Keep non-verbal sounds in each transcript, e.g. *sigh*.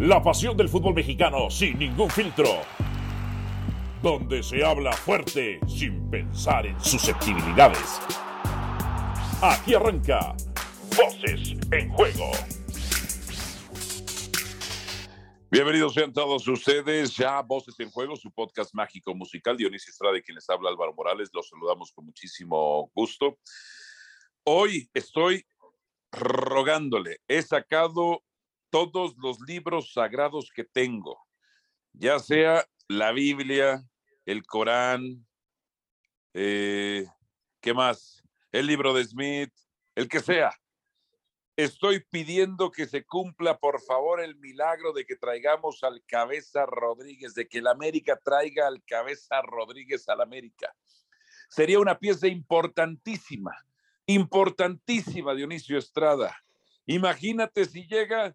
La pasión del fútbol mexicano sin ningún filtro. Donde se habla fuerte sin pensar en susceptibilidades. Aquí arranca Voces en Juego. Bienvenidos sean todos ustedes ya Voces en Juego, su podcast mágico musical. Dionisio Estrada, quien les habla Álvaro Morales. Los saludamos con muchísimo gusto. Hoy estoy rogándole. He sacado todos los libros sagrados que tengo, ya sea la Biblia, el Corán, eh, ¿qué más? El libro de Smith, el que sea. Estoy pidiendo que se cumpla, por favor, el milagro de que traigamos al Cabeza Rodríguez, de que el América traiga al Cabeza Rodríguez al América. Sería una pieza importantísima, importantísima, Dionisio Estrada. Imagínate si llega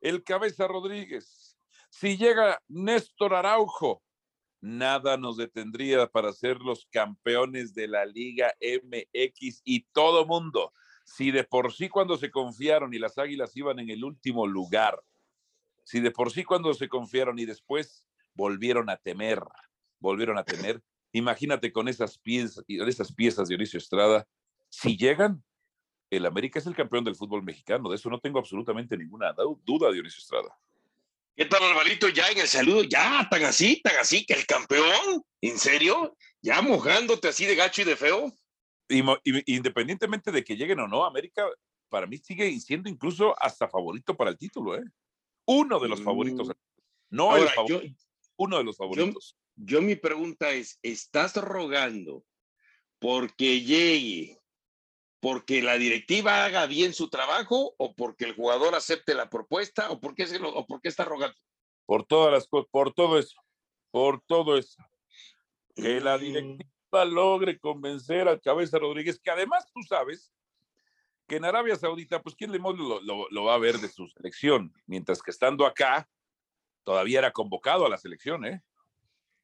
el Cabeza Rodríguez. Si llega Néstor Araujo, nada nos detendría para ser los campeones de la Liga MX y todo mundo. Si de por sí cuando se confiaron y las Águilas iban en el último lugar, si de por sí cuando se confiaron y después volvieron a temer, volvieron a temer, imagínate con esas piezas, esas piezas de Dionisio Estrada, si llegan, el América es el campeón del fútbol mexicano. De eso no tengo absolutamente ninguna duda, Dionisio Estrada. ¿Qué tal, Alvarito? Ya en el saludo, ya tan así, tan así, que el campeón, ¿en serio? ¿Ya mojándote así de gacho y de feo? independientemente de que lleguen o no, América para mí sigue siendo incluso hasta favorito para el título, ¿eh? Uno de los favoritos. Mm. No el favorito, uno de los favoritos. yo mi pregunta es, ¿estás rogando porque llegue porque la directiva haga bien su trabajo o porque el jugador acepte la propuesta o porque, lo, o porque está rogando. Por todas las cosas, por todo eso, por todo eso. Que la directiva logre convencer al Cabeza Rodríguez, que además tú sabes que en Arabia Saudita, pues quién le lo, lo, va a ver de su selección, mientras que estando acá, todavía era convocado a la selección, ¿eh?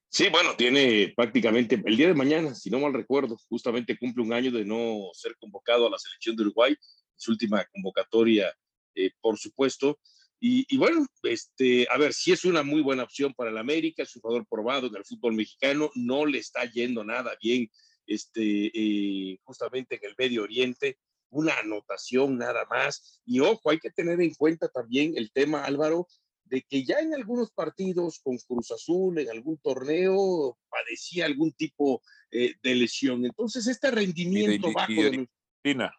Sí, bueno, tiene prácticamente el día de mañana, si no mal recuerdo, justamente cumple un año de no ser convocado a la selección de Uruguay, su última convocatoria, eh, por supuesto. Y, bueno, este, a ver, si es una muy buena opción para el América, es un jugador probado en el fútbol mexicano, no le está yendo nada bien, este, eh, justamente en el Medio Oriente, una anotación nada más. Y ojo, hay que tener en cuenta también el tema, Álvaro, de que ya en algunos partidos con Cruz Azul, en algún torneo, padecía algún tipo eh, de lesión. Entonces, este rendimiento bajo de, Indisciplina.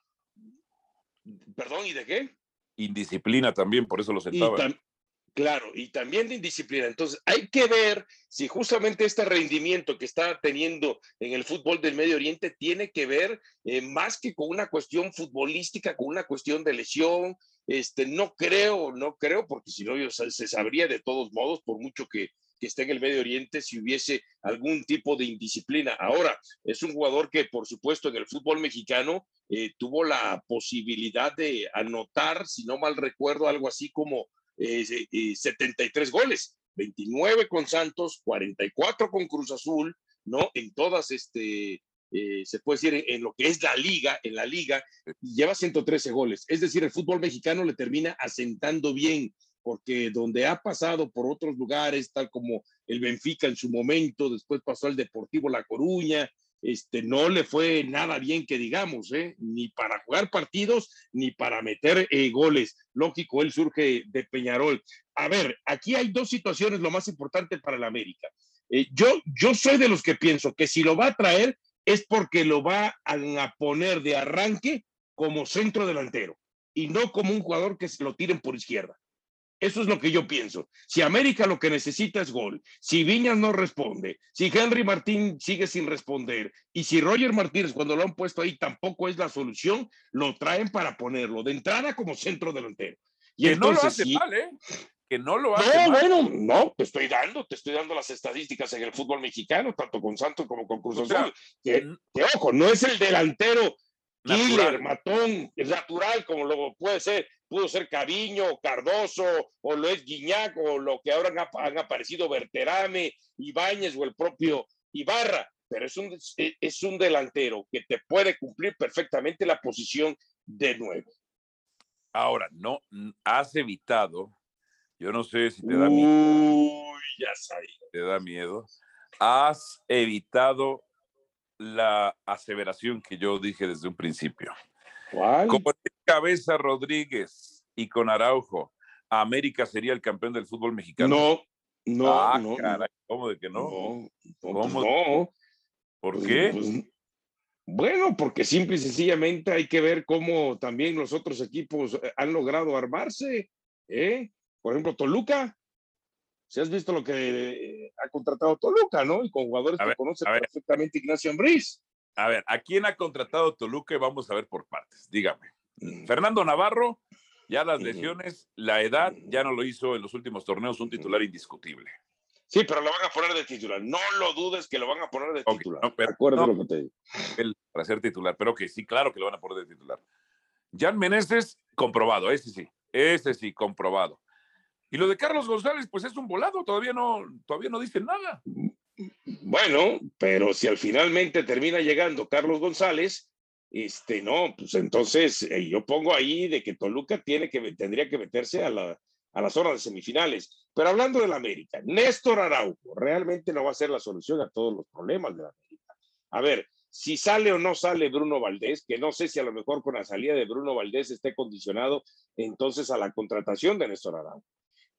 Perdón, ¿y de qué? Indisciplina también, por eso lo sentaba. Claro, y también de indisciplina. Entonces, hay que ver si justamente este rendimiento que está teniendo en el fútbol del Medio Oriente tiene que ver eh, más que con una cuestión futbolística, con una cuestión de lesión. Este, no creo, no creo, porque si no, se sabría de todos modos, por mucho que, que esté en el Medio Oriente, si hubiese algún tipo de indisciplina. Ahora, es un jugador que, por supuesto, en el fútbol mexicano eh, tuvo la posibilidad de anotar, si no mal recuerdo, algo así como 73 goles, 29 con Santos, 44 con Cruz Azul, ¿no? En todas, este, eh, se puede decir, en, lo que es la liga, en la liga, lleva 113 goles. Es decir, el fútbol mexicano le termina asentando bien, porque donde ha pasado por otros lugares, tal como el Benfica en su momento, después pasó al Deportivo La Coruña, este, no le fue nada bien que digamos, ¿eh? ni para jugar partidos, ni para meter eh, goles. Lógico, él surge de Peñarol. A ver, aquí hay dos situaciones, lo más importante para el América. Eh, yo, yo soy de los que pienso que si lo va a traer es porque lo va a poner de arranque como centro delantero y no como un jugador que se lo tiren por izquierda. Eso es lo que yo pienso. Si América lo que necesita es gol, si Viñas no responde, si Henry Martín sigue sin responder y si Roger Martínez cuando lo han puesto ahí tampoco es la solución, lo traen para ponerlo de entrada como centro delantero. Y que no lo hace mal, ¿eh? Que no lo hace no, Bueno, no, te estoy dando, te estoy dando las estadísticas en el fútbol mexicano, tanto con Santos como con Cruz Azul. que, ojo, no es el delantero killer, matón, natural, como lo puede ser pudo ser Cariño, Cardoso, o lo es Guiñac, o lo que ahora han, aparecido Berterame, Ibáñez o el propio Ibarra, pero es un, es un delantero que te puede cumplir perfectamente la posición de nuevo. Ahora, no has evitado Yo no sé si te da miedo. Uy, ya sabía. Te da miedo. Has evitado la aseveración que yo dije desde un principio. ¿Cuál? Con Cabeza Rodríguez y con Araujo, América sería el campeón del fútbol mexicano. No, no, Ah, no. caray, ¿Cómo de que no? No, ¿Cómo? pues no. ¿Por Pues- qué? pues, bueno, porque simple y sencillamente hay que ver cómo también los otros equipos eh, han logrado armarse. ¿eh? Por ejemplo, Toluca. Si has visto lo que eh, ha contratado Toluca, ¿no? Y con jugadores A que ver, conoce ver. perfectamente Ignacio Ambriz. A ver, ¿a quién ha contratado Toluca? Y Vamos a ver por partes. Dígame. Fernando Navarro, ya las lesiones, la edad, ya no lo hizo en los últimos torneos, un titular indiscutible. Sí, pero lo van a poner de titular. No lo dudes que lo van a poner de titular. no, pero- Acuérdate no. lo que te digo. Para ser titular, pero que sí, claro que lo van a poner de titular. Jan Meneses, comprobado, ese sí, ese sí, comprobado. Y lo de Carlos González, pues es un volado, todavía no, todavía no dicen nada. Bueno, pero si al finalmente termina llegando Carlos González, este, no, pues entonces eh, yo pongo ahí de que Toluca tiene que, tendría que meterse a la, a la zona de semifinales. Pero hablando del América, Néstor Araujo realmente no va a ser la solución a todos los problemas de la América. A ver, si sale o no sale Bruno Valdés, que no sé si a lo mejor con la salida de Bruno Valdés esté condicionado entonces a la contratación de Néstor Araujo.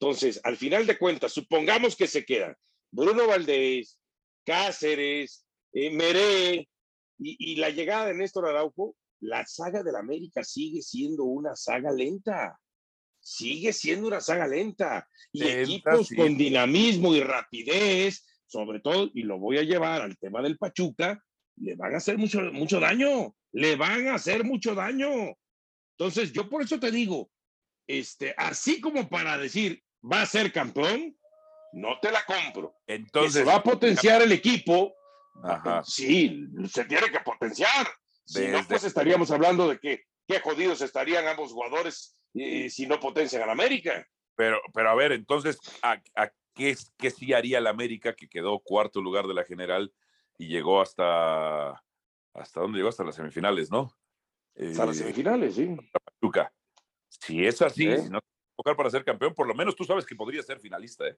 Entonces, al final de cuentas, supongamos que se quedan Bruno Valdés, Cáceres, eh, Meré y, y la llegada de Néstor Araujo, la saga del América sigue siendo una saga lenta. Sigue siendo una saga lenta. Y Lenta, equipos sí. con dinamismo y rapidez, sobre todo, y lo voy a llevar al tema del Pachuca, le van a hacer mucho, mucho daño. Le van a hacer mucho daño. Entonces, yo por eso te digo, este, así como para decir, va a ser campeón, no te la compro. que Entonces, se va a potenciar el equipo. Ajá. Sí, se tiene que potenciar. Si no, pues estaríamos hablando de que qué jodidos estarían ambos jugadores eh, si no potencian al América. pero, pero a ver, entonces, ¿a, a qué, sí haría el América que quedó cuarto lugar de la general y llegó hasta, ¿hasta dónde llegó? Hasta las semifinales, ¿no? Hasta las Eh, semifinales, sí. Pachuca. Si es así, ¿Eh? si no te tocar para ser campeón, por lo menos tú sabes que podría ser finalista, ¿eh?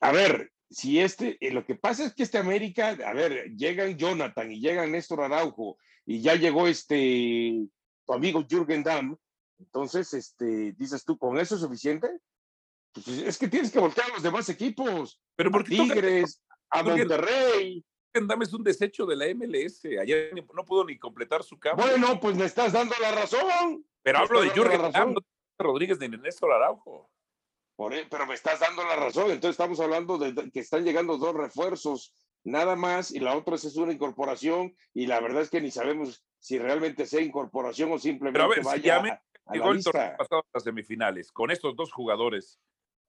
A ver, si este, eh, lo que pasa es que este América, a ver, llegan Jonathan y llegan Néstor Araujo y ya llegó este tu amigo Jürgen Damm, entonces, este, dices tú, ¿con eso es suficiente? Pues es que tienes que voltear a los demás equipos, Pero porque Tigres, a Monterrey. Dame es un desecho de la MLS. Ayer no pudo ni completar su cambio. Bueno, pues me estás dando la razón. pero hablo de Jürgen. Damm, no Rodríguez ni de Néstor Araujo. Por pero me estás dando la razón. Entonces estamos hablando de que están llegando dos refuerzos nada más y la otra es una incorporación y la verdad es que ni sabemos si realmente sea incorporación o simplemente Pero a ver, vaya América a, a Llegó la el torneo pasado a las semifinales con estos dos jugadores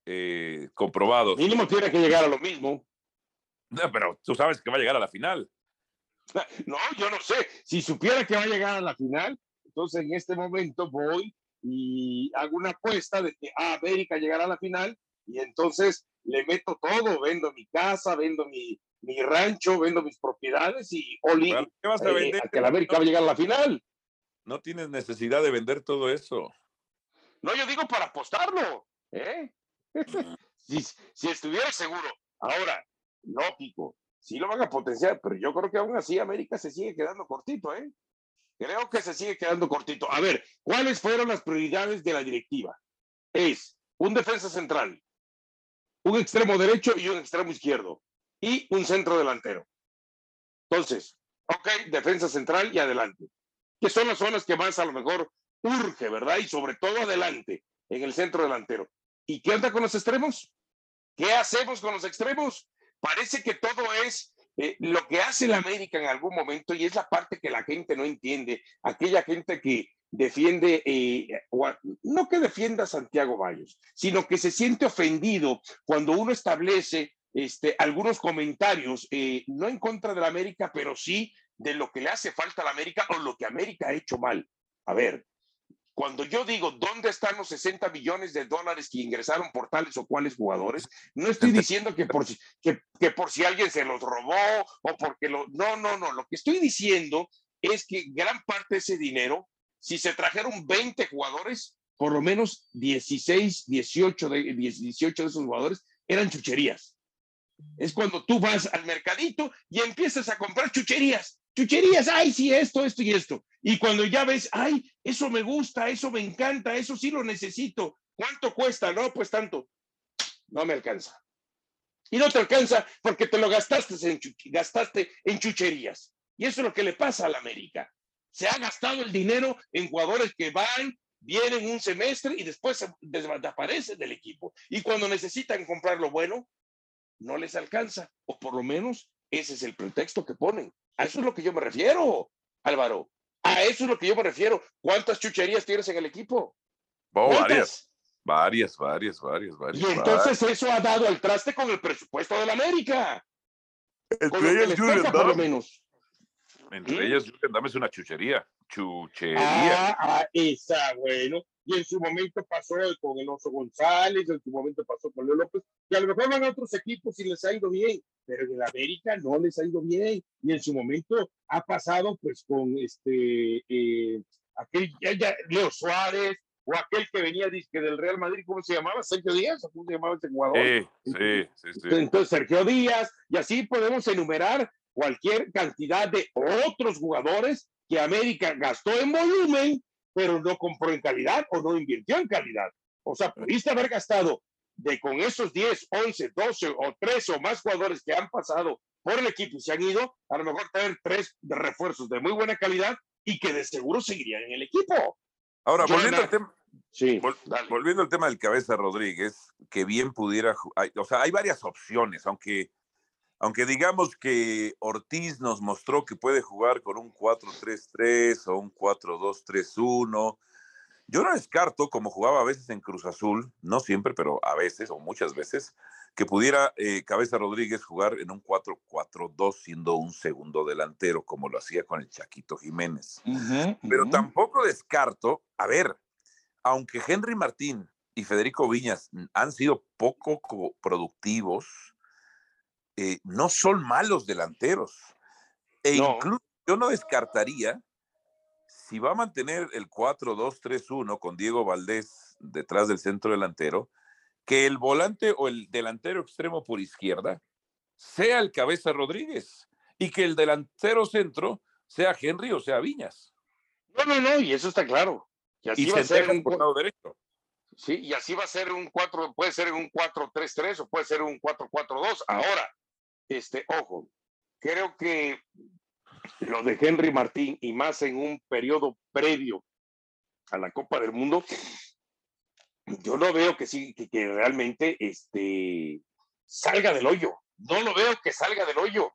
eh, comprobados. Mínimo tiene que llegar a lo mismo. No, pero tú sabes que va a llegar a la final. *laughs* No, yo no sé. Si supiera que va a llegar a la final, entonces en este momento voy y hago una apuesta de que ah, América llegará a la final y entonces le meto todo, vendo mi casa, vendo mi, mi rancho, vendo mis propiedades y Oli, ¿Para ¿Qué vas a eh, vender? a que la América va a llegar a la final. No tienes necesidad de vender todo eso. No, yo digo para apostarlo. ¿eh? *laughs* si, si estuviera seguro. Ahora, lógico, sí lo van a potenciar, pero yo creo que aún así América se sigue quedando cortito, ¿eh? Creo que se sigue quedando cortito. A ver, ¿cuáles fueron las prioridades de la directiva? Es un defensa central, un extremo derecho y un extremo izquierdo, y un centro delantero. Entonces, ok, defensa central y adelante. Que son las zonas que más a lo mejor urge, ¿verdad? Y sobre todo adelante, en el centro delantero. ¿Y qué onda con los extremos? ¿Qué hacemos con los extremos? Parece que todo es eh, lo que hace la América en algún momento y es la parte que la gente no entiende, aquella gente que defiende, eh, no que defienda a Santiago Bayos, sino que se siente ofendido cuando uno establece este, algunos comentarios, eh, no en contra de la América, pero sí de lo que le hace falta a la América o lo que América ha hecho mal. A ver, cuando yo digo dónde están los 60 millones de dólares que ingresaron por tales o cuales jugadores, no estoy *laughs* diciendo que por si, que, que por si alguien se los robó o porque lo... No, no, no. Lo que estoy diciendo es que gran parte de ese dinero, si se trajeron 20 jugadores, por lo menos 16, 18 de, 18 de esos jugadores eran chucherías. Es cuando tú vas al mercadito y empiezas a comprar chucherías. Chucherías, ay, sí, esto, esto y esto. Y cuando ya ves, ay, eso me gusta, eso me encanta, eso sí lo necesito. ¿Cuánto cuesta? No, pues tanto. No me alcanza. Y no te alcanza porque te lo gastaste en, chucherías. Y eso es lo que le pasa a la América. Se ha gastado el dinero en jugadores que van, vienen un semestre y después desaparecen del equipo. Y cuando necesitan comprar lo bueno, no les alcanza. O por lo menos ese es el pretexto que ponen. A eso es lo que yo me refiero, Álvaro. A eso es lo que yo me refiero. ¿Cuántas chucherías tienes en el equipo? varias. Varias, varias, varias, varias. Y entonces eso ha dado el traste con el presupuesto de la América. Entre ellas, Julian, por lo menos. Entre ¿Mm? ellas, Julian, dame una chuchería. Chuchería. Ah, ah, esa, bueno. Y en su momento pasó con el Oso González, en su momento pasó con Leo López, y a lo mejor van a otros equipos y les ha ido bien, pero en el América no les ha ido bien. Y en su momento ha pasado pues con este, eh, aquel, Leo Suárez, o aquel que venía del Real Madrid, ¿cómo se llamaba? Sergio Díaz, ¿cómo se llamaba ese jugador? Sí, sí, sí, sí. Entonces, Sergio Díaz, y así podemos enumerar cualquier cantidad de otros jugadores que América gastó en volumen, pero no compró en calidad o no invirtió en calidad. O sea, pudiste haber gastado de con esos 10, 11, 12 o 13 o más jugadores que han pasado por el equipo y se han ido, a lo mejor tener tres refuerzos de muy buena calidad y que de seguro seguirían en el equipo. Ahora, volviendo al, tema, sí, volviendo al tema del Cabeza Rodríguez, que bien pudiera, o sea, hay varias opciones, aunque, aunque digamos que Ortiz nos mostró que puede jugar con un 4-3-3 o un 4-2-3-1. Yo no descarto, como jugaba a veces en Cruz Azul, no siempre, pero a veces o muchas veces, que pudiera eh, Cabeza Rodríguez jugar en un 4-4-2 siendo un segundo delantero, como lo hacía con el Chaquito Jiménez. Pero tampoco descarto, a ver, aunque Henry Martín y Federico Viñas han sido poco productivos, eh, no son malos delanteros. E incluso yo no descartaría, si va a mantener el 4-2-3-1 con Diego Valdés detrás del centro delantero, que el volante o el delantero extremo por izquierda sea el Cabeza Rodríguez y que el delantero centro sea Henry o sea Viñas. No, no, no, y eso está claro. Y así va a ser un lado derecho. Sí, y así va a ser un 4, puede ser un 4-3-3 o puede ser un 4-4-2. Ahora, este, ojo, creo que lo de Henry Martín y más en un periodo previo a la Copa del Mundo, yo no veo que sí, que, realmente este, salga del hoyo. No lo veo que salga del hoyo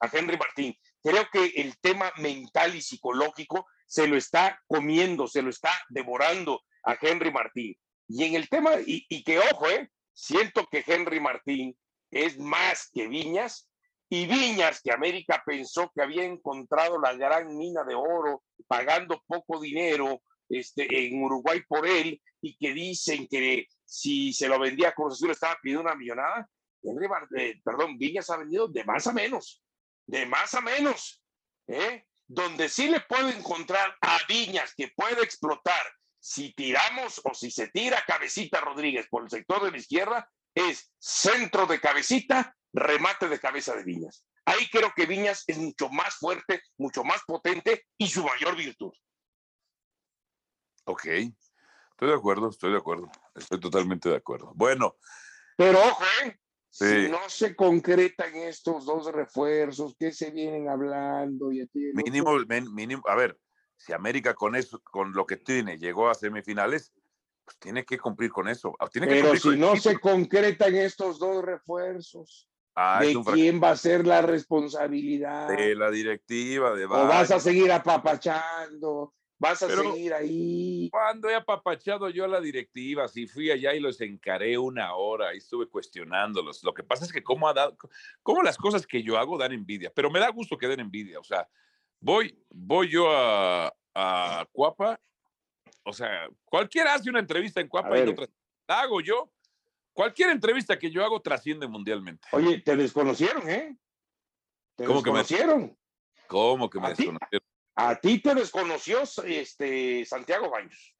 a Henry Martín. Creo que el tema mental y psicológico se lo está comiendo, se lo está devorando a Henry Martín. Y en el tema, y, y que ojo, eh, siento que Henry Martín es más que Viñas, y Viñas, que América pensó que había encontrado la gran mina de oro pagando poco dinero este, en Uruguay por él y que dicen que si se lo vendía a Cruz Azul estaba pidiendo una millonada. Eh, perdón, Viñas ha vendido de más a menos, de más a menos. ¿eh? Donde sí le puedo encontrar a Viñas que puede explotar si tiramos o si se tira cabecita Rodríguez por el sector de la izquierda, es centro de cabecita, remate de cabeza de Viñas. Ahí creo que Viñas es mucho más fuerte, mucho más potente y su mayor virtud. Ok, estoy de acuerdo, estoy de acuerdo, estoy totalmente de acuerdo. Bueno. Pero ojo, ¿eh? si no se concretan estos dos refuerzos, ¿qué se vienen hablando? Y mínimo, mínimo, a ver, si América con eso, con lo que tiene, llegó a semifinales, pues tiene que cumplir con eso. Ah, Pero si no se concretan estos dos refuerzos, ah, ¿de quién va a ser la responsabilidad? De la directiva, de ¿O vas a seguir apapachando? Vas a seguir ahí. Cuando he apapachado yo a la directiva, si fui allá y los encaré una hora y estuve cuestionándolos. Lo que pasa es que cómo, ha dado, cómo las cosas que yo hago dan envidia, pero me da gusto que den envidia. O sea, voy, voy yo a, a Cuapa, o sea, cualquiera hace una entrevista en Cuapa y otra la hago yo. Cualquier entrevista que yo hago trasciende mundialmente. Oye, te desconocieron, ¿eh? Te ¿Cómo desconocieron? Que me, ¿Cómo que me desconocieron? A ti te desconoció este, Santiago Baños.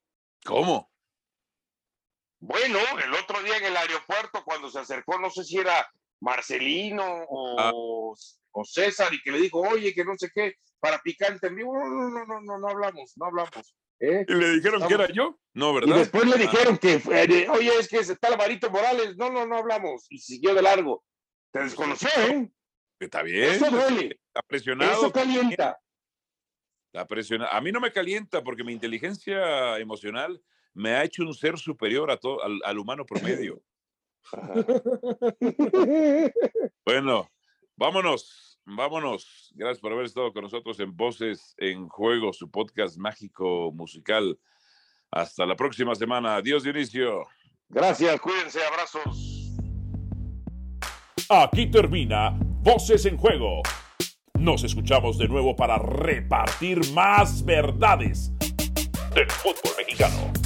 ¿Cómo? Bueno, el otro día en el aeropuerto, cuando se acercó, no sé si era Marcelino o, o César, y que le dijo, oye, que no sé qué, para picante en vivo. No, no, no, no, no, no hablamos, no hablamos. ¿Eh? ¿Y le dijeron que era yo? No, ¿verdad? Y después le dijeron que, eh, oye, es que está Alvarito Morales. No, no, no hablamos. Y siguió de largo. Te desconoció, ¿eh? Está bien. Eso duele. Está presionado. Eso calienta. Está presionado. A mí no me calienta porque mi inteligencia emocional me ha hecho un ser superior a todo, al, al humano promedio. *laughs* bueno, vámonos, vámonos. Gracias por haber estado con nosotros en Voces en Juego, su podcast mágico musical. Hasta la próxima semana. Adiós, Dionisio. Gracias, cuídense, abrazos. Aquí termina Voces en Juego. Nos escuchamos de nuevo para repartir más verdades del fútbol mexicano.